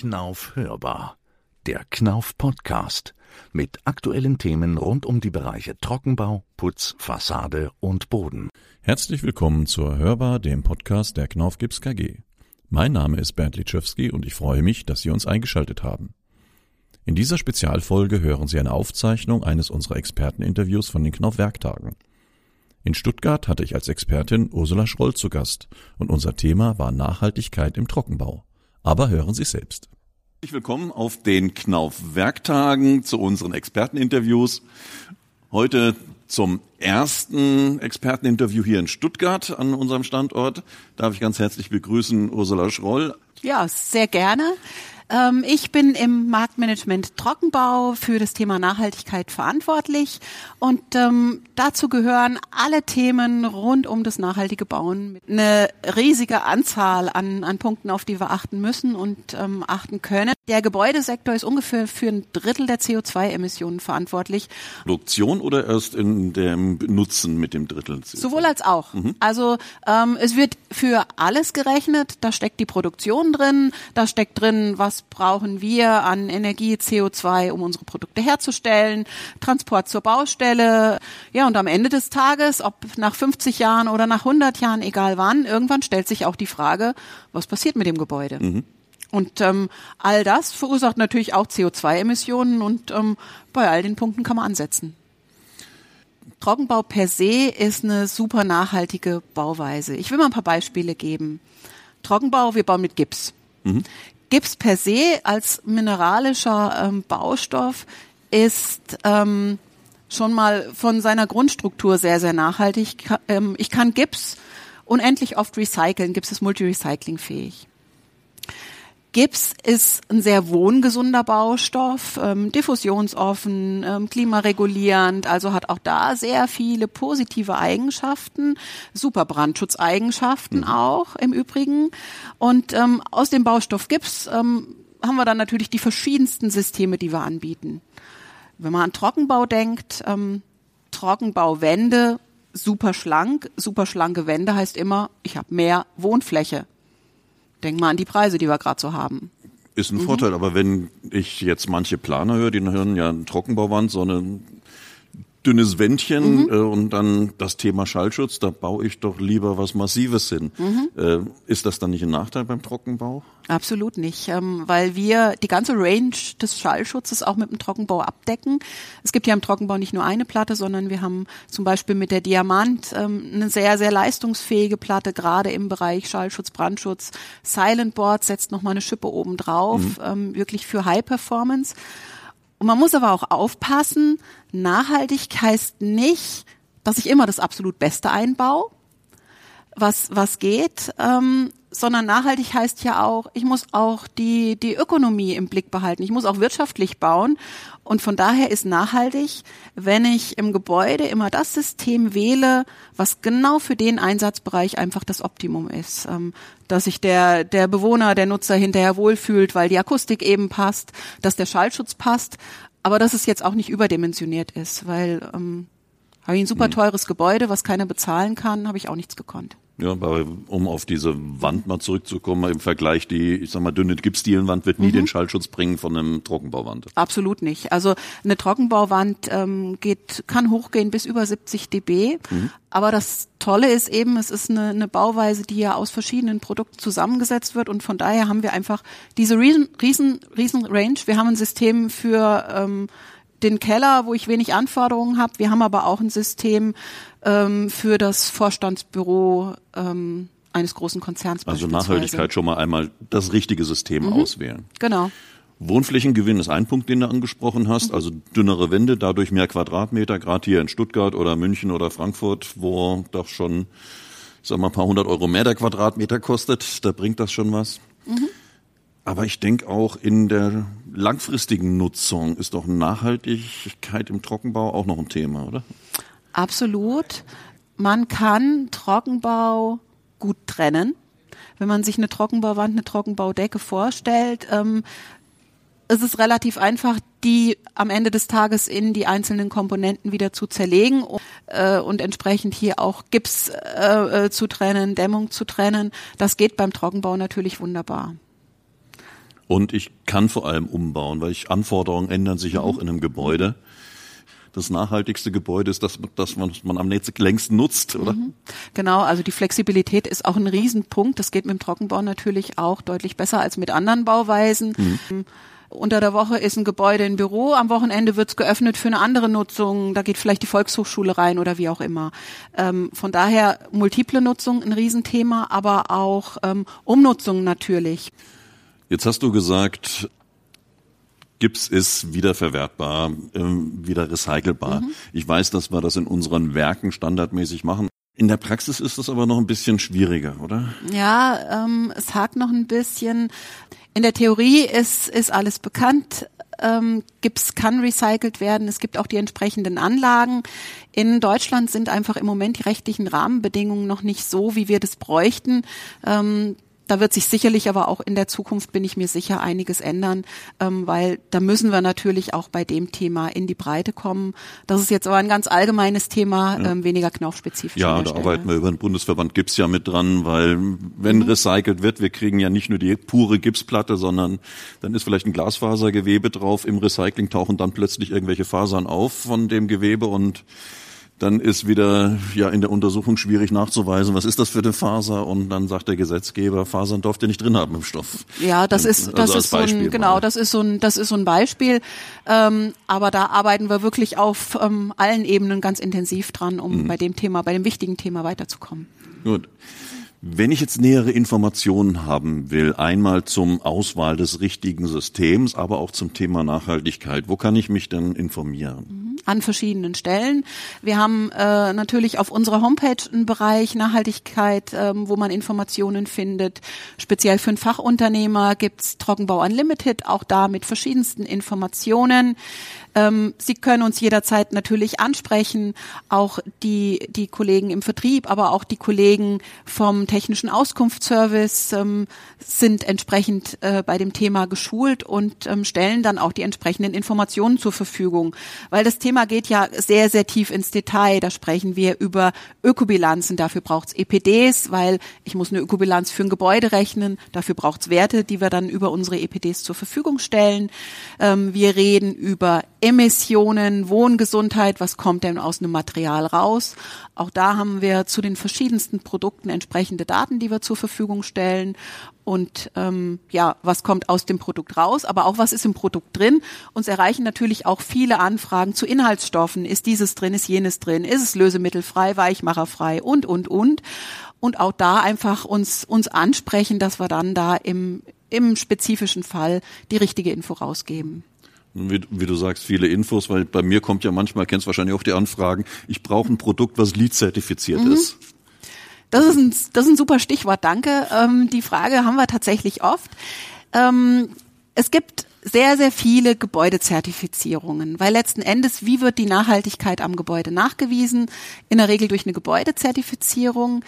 Knauf hörbar. Der Knauf Podcast mit aktuellen Themen rund um die Bereiche Trockenbau, Putz, Fassade und Boden. Herzlich willkommen zur Hörbar, dem Podcast der Knauf Gips KG. Mein Name ist Bernd Litschewski und ich freue mich, dass Sie uns eingeschaltet haben. In dieser Spezialfolge hören Sie eine Aufzeichnung eines unserer Experteninterviews von den Knauf Werktagen. In Stuttgart hatte ich als Expertin Ursula Schroll zu Gast und unser Thema war Nachhaltigkeit im Trockenbau. Aber hören Sie selbst. Herzlich willkommen auf den Knauf Werktagen zu unseren Experteninterviews. Heute zum ersten Experteninterview hier in Stuttgart an unserem Standort. Darf ich ganz herzlich begrüßen Ursula Schroll. Ja, sehr gerne. Ähm, ich bin im Marktmanagement Trockenbau für das Thema Nachhaltigkeit verantwortlich und ähm, dazu gehören alle Themen rund um das nachhaltige Bauen. Eine riesige Anzahl an, an Punkten, auf die wir achten müssen und ähm, achten können. Der Gebäudesektor ist ungefähr für ein Drittel der CO2-Emissionen verantwortlich. Produktion oder erst in dem Nutzen mit dem Drittel? CO2? Sowohl als auch. Mhm. Also ähm, es wird für alles gerechnet. Da steckt die Produktion drin, da steckt drin, was brauchen wir an Energie, CO2, um unsere Produkte herzustellen, Transport zur Baustelle. Ja, und am Ende des Tages, ob nach 50 Jahren oder nach 100 Jahren, egal wann, irgendwann stellt sich auch die Frage, was passiert mit dem Gebäude? Mhm. Und ähm, all das verursacht natürlich auch CO2-Emissionen und ähm, bei all den Punkten kann man ansetzen. Trockenbau per se ist eine super nachhaltige Bauweise. Ich will mal ein paar Beispiele geben. Trockenbau, wir bauen mit Gips. Mhm. Gips per se als mineralischer ähm, Baustoff ist ähm, schon mal von seiner Grundstruktur sehr, sehr nachhaltig. Ähm, ich kann Gips unendlich oft recyceln. Gips ist multi-recyclingfähig. Gips ist ein sehr wohngesunder Baustoff, ähm, diffusionsoffen, ähm, klimaregulierend, also hat auch da sehr viele positive Eigenschaften, super Brandschutzeigenschaften mhm. auch im Übrigen. Und ähm, aus dem Baustoff Gips ähm, haben wir dann natürlich die verschiedensten Systeme, die wir anbieten. Wenn man an Trockenbau denkt, ähm, Trockenbauwände, super schlank, super schlanke Wände heißt immer, ich habe mehr Wohnfläche. Denk mal an die Preise, die wir gerade so haben. Ist ein mhm. Vorteil, aber wenn ich jetzt manche Planer höre, die hören ja eine Trockenbauwand, so eine dünnes Wändchen mhm. äh, und dann das Thema Schallschutz, da baue ich doch lieber was Massives hin. Mhm. Äh, ist das dann nicht ein Nachteil beim Trockenbau? Absolut nicht, ähm, weil wir die ganze Range des Schallschutzes auch mit dem Trockenbau abdecken. Es gibt ja im Trockenbau nicht nur eine Platte, sondern wir haben zum Beispiel mit der Diamant ähm, eine sehr, sehr leistungsfähige Platte, gerade im Bereich Schallschutz, Brandschutz. Silent Board setzt nochmal eine Schippe oben drauf, mhm. ähm, wirklich für High Performance. Und man muss aber auch aufpassen, nachhaltig heißt nicht, dass ich immer das absolut Beste einbaue, was, was geht, ähm, sondern nachhaltig heißt ja auch, ich muss auch die, die Ökonomie im Blick behalten. Ich muss auch wirtschaftlich bauen. Und von daher ist nachhaltig, wenn ich im Gebäude immer das System wähle, was genau für den Einsatzbereich einfach das Optimum ist. Ähm, dass sich der, der Bewohner, der Nutzer hinterher wohlfühlt, weil die Akustik eben passt, dass der Schallschutz passt, aber dass es jetzt auch nicht überdimensioniert ist, weil ähm, habe ich ein super hm. teures Gebäude, was keiner bezahlen kann, habe ich auch nichts gekonnt. Ja, aber um auf diese Wand mal zurückzukommen, im Vergleich die, ich sag mal, dünne Gipsdielenwand wird nie mhm. den Schallschutz bringen von einem Trockenbauwand. Absolut nicht. Also eine Trockenbauwand ähm, geht, kann hochgehen bis über 70 dB. Mhm. Aber das Tolle ist eben, es ist eine, eine Bauweise, die ja aus verschiedenen Produkten zusammengesetzt wird und von daher haben wir einfach diese riesen, riesen, riesen Range. Wir haben ein System für ähm, den Keller, wo ich wenig Anforderungen habe. Wir haben aber auch ein System ähm, für das Vorstandsbüro ähm, eines großen Konzerns. Also Nachhaltigkeit schon mal einmal das richtige System mhm. auswählen. Genau. Wohnflächengewinn ist ein Punkt, den du angesprochen hast, mhm. also dünnere Wände, dadurch mehr Quadratmeter, gerade hier in Stuttgart oder München oder Frankfurt, wo doch schon, ich sag mal, ein paar hundert Euro mehr der Quadratmeter kostet, da bringt das schon was. Mhm. Aber ich denke auch in der langfristigen Nutzung ist doch Nachhaltigkeit im Trockenbau auch noch ein Thema, oder? Absolut. Man kann Trockenbau gut trennen. Wenn man sich eine Trockenbauwand, eine Trockenbaudecke vorstellt, ähm, ist es relativ einfach, die am Ende des Tages in die einzelnen Komponenten wieder zu zerlegen äh, und entsprechend hier auch Gips äh, äh, zu trennen, Dämmung zu trennen. Das geht beim Trockenbau natürlich wunderbar. Und ich kann vor allem umbauen, weil ich Anforderungen ändern sich ja auch in einem Gebäude das nachhaltigste Gebäude ist, das, das man, man am längsten nutzt, oder? Mhm. Genau, also die Flexibilität ist auch ein Riesenpunkt. Das geht mit dem Trockenbau natürlich auch deutlich besser als mit anderen Bauweisen. Mhm. Unter der Woche ist ein Gebäude ein Büro, am Wochenende wird es geöffnet für eine andere Nutzung, da geht vielleicht die Volkshochschule rein oder wie auch immer. Ähm, von daher multiple Nutzung ein Riesenthema, aber auch ähm, Umnutzung natürlich. Jetzt hast du gesagt, Gips ist wiederverwertbar, ähm, wieder recycelbar. Mhm. Ich weiß, dass wir das in unseren Werken standardmäßig machen. In der Praxis ist das aber noch ein bisschen schwieriger, oder? Ja, ähm, es hakt noch ein bisschen. In der Theorie ist, ist alles bekannt. Ähm, Gips kann recycelt werden. Es gibt auch die entsprechenden Anlagen. In Deutschland sind einfach im Moment die rechtlichen Rahmenbedingungen noch nicht so, wie wir das bräuchten. Ähm, da wird sich sicherlich aber auch in der Zukunft, bin ich mir sicher, einiges ändern, ähm, weil da müssen wir natürlich auch bei dem Thema in die Breite kommen. Das ist jetzt aber ein ganz allgemeines Thema, ja. ähm, weniger knaufspezifisch. Ja, da arbeiten wir über den Bundesverband Gips ja mit dran, weil wenn mhm. recycelt wird, wir kriegen ja nicht nur die pure Gipsplatte, sondern dann ist vielleicht ein Glasfasergewebe drauf. Im Recycling tauchen dann plötzlich irgendwelche Fasern auf von dem Gewebe und dann ist wieder ja in der Untersuchung schwierig nachzuweisen, was ist das für eine Faser und dann sagt der Gesetzgeber, Fasern darf ihr nicht drin haben im Stoff. Ja, das ist also das ist so ein genau, das ist so ein das ist so ein Beispiel, ähm, aber da arbeiten wir wirklich auf ähm, allen Ebenen ganz intensiv dran, um mhm. bei dem Thema, bei dem wichtigen Thema weiterzukommen. Gut. Wenn ich jetzt nähere Informationen haben will, einmal zum Auswahl des richtigen Systems, aber auch zum Thema Nachhaltigkeit, wo kann ich mich denn informieren? Mhm an verschiedenen Stellen. Wir haben äh, natürlich auf unserer Homepage einen Bereich Nachhaltigkeit, ähm, wo man Informationen findet. Speziell für einen Fachunternehmer gibt's Trockenbau Unlimited, auch da mit verschiedensten Informationen. Ähm, Sie können uns jederzeit natürlich ansprechen, auch die, die Kollegen im Vertrieb, aber auch die Kollegen vom technischen Auskunftsservice ähm, sind entsprechend äh, bei dem Thema geschult und ähm, stellen dann auch die entsprechenden Informationen zur Verfügung. Weil das Thema geht ja sehr, sehr tief ins Detail. Da sprechen wir über Ökobilanzen. Dafür braucht's EPDs, weil ich muss eine Ökobilanz für ein Gebäude rechnen. Dafür braucht's Werte, die wir dann über unsere EPDs zur Verfügung stellen. Ähm, wir reden über Emissionen, Wohngesundheit, was kommt denn aus einem Material raus? Auch da haben wir zu den verschiedensten Produkten entsprechende Daten, die wir zur Verfügung stellen. Und ähm, ja, was kommt aus dem Produkt raus, aber auch was ist im Produkt drin. Uns erreichen natürlich auch viele Anfragen zu Inhaltsstoffen. Ist dieses drin, ist jenes drin, ist es lösemittelfrei, weichmacherfrei und, und, und. Und auch da einfach uns, uns ansprechen, dass wir dann da im, im spezifischen Fall die richtige Info rausgeben. Wie, wie, du sagst, viele Infos, weil bei mir kommt ja manchmal, kennst wahrscheinlich auch die Anfragen, ich brauche ein Produkt, was LEED-zertifiziert mhm. ist. Das ist, ein, das ist ein super Stichwort, danke. Ähm, die Frage haben wir tatsächlich oft. Ähm, es gibt sehr, sehr viele Gebäudezertifizierungen, weil letzten Endes, wie wird die Nachhaltigkeit am Gebäude nachgewiesen? In der Regel durch eine Gebäudezertifizierung.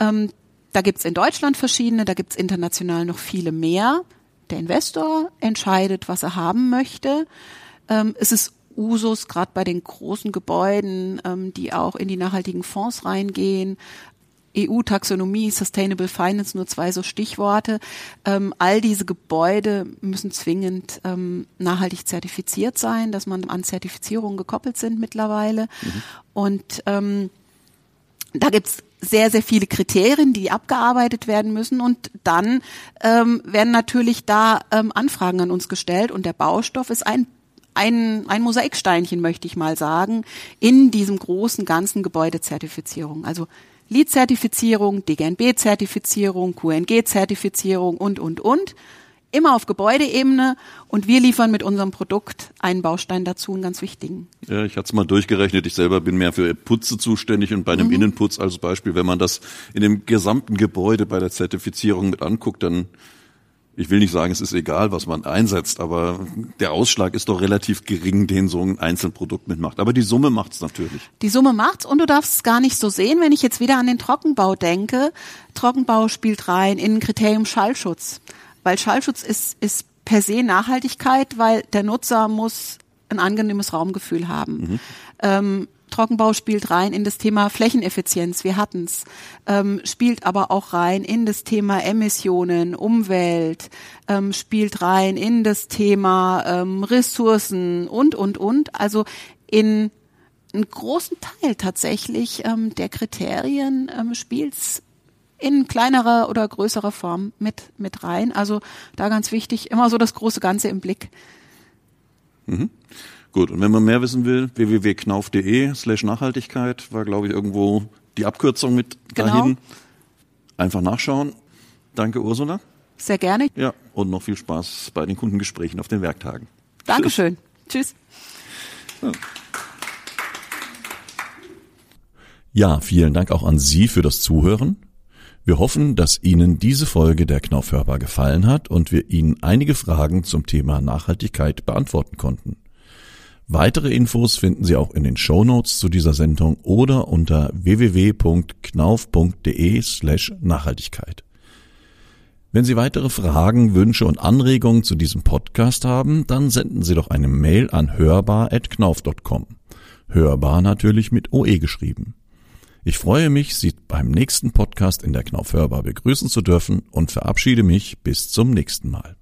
Ähm, da gibt's in Deutschland verschiedene, da gibt's international noch viele mehr. Der Investor entscheidet, was er haben möchte. Ähm, es ist Usus, gerade bei den großen Gebäuden, ähm, die auch in die nachhaltigen Fonds reingehen. EU-Taxonomie, Sustainable Finance, nur zwei so Stichworte. Ähm, all diese Gebäude müssen zwingend ähm, nachhaltig zertifiziert sein, dass man an Zertifizierungen gekoppelt sind mittlerweile. Mhm. Und ähm, da gibt's sehr, sehr viele Kriterien, die abgearbeitet werden müssen. Und dann ähm, werden natürlich da ähm, Anfragen an uns gestellt. Und der Baustoff ist ein ein, ein Mosaiksteinchen, möchte ich mal sagen, in diesem großen ganzen Gebäudezertifizierung. Also LEED-Zertifizierung, DGNB-Zertifizierung, QNG-Zertifizierung und, und, und immer auf Gebäudeebene und wir liefern mit unserem Produkt einen Baustein dazu, einen ganz wichtigen. Ja, ich hatte es mal durchgerechnet. Ich selber bin mehr für Putze zuständig und bei einem mhm. Innenputz als Beispiel, wenn man das in dem gesamten Gebäude bei der Zertifizierung mit anguckt, dann ich will nicht sagen, es ist egal, was man einsetzt, aber der Ausschlag ist doch relativ gering, den so ein Einzelprodukt mitmacht. Aber die Summe macht's natürlich. Die Summe macht's und du darfst es gar nicht so sehen, wenn ich jetzt wieder an den Trockenbau denke. Trockenbau spielt rein in Kriterium Schallschutz. Weil Schallschutz ist, ist per se Nachhaltigkeit, weil der Nutzer muss ein angenehmes Raumgefühl haben. Mhm. Ähm, Trockenbau spielt rein in das Thema Flächeneffizienz, wir hatten's, ähm, spielt aber auch rein in das Thema Emissionen, Umwelt, ähm, spielt rein in das Thema ähm, Ressourcen und, und, und. Also in einen großen Teil tatsächlich ähm, der Kriterien ähm, spielt's in kleinerer oder größerer Form mit, mit rein. Also da ganz wichtig, immer so das große Ganze im Blick. Mhm. Gut, und wenn man mehr wissen will, www.knauf.de slash Nachhaltigkeit war, glaube ich, irgendwo die Abkürzung mit genau. dahin. Einfach nachschauen. Danke, Ursula. Sehr gerne. Ja, und noch viel Spaß bei den Kundengesprächen auf den Werktagen. Dankeschön. Tschüss. Ja. ja, vielen Dank auch an Sie für das Zuhören. Wir hoffen, dass Ihnen diese Folge der Knaufhörbar gefallen hat und wir Ihnen einige Fragen zum Thema Nachhaltigkeit beantworten konnten. Weitere Infos finden Sie auch in den Show Notes zu dieser Sendung oder unter www.knauf.de slash Nachhaltigkeit. Wenn Sie weitere Fragen, Wünsche und Anregungen zu diesem Podcast haben, dann senden Sie doch eine Mail an hörbar.knauf.com. Hörbar natürlich mit OE geschrieben. Ich freue mich, Sie beim nächsten Podcast in der Knauf Hörbar begrüßen zu dürfen und verabschiede mich bis zum nächsten Mal.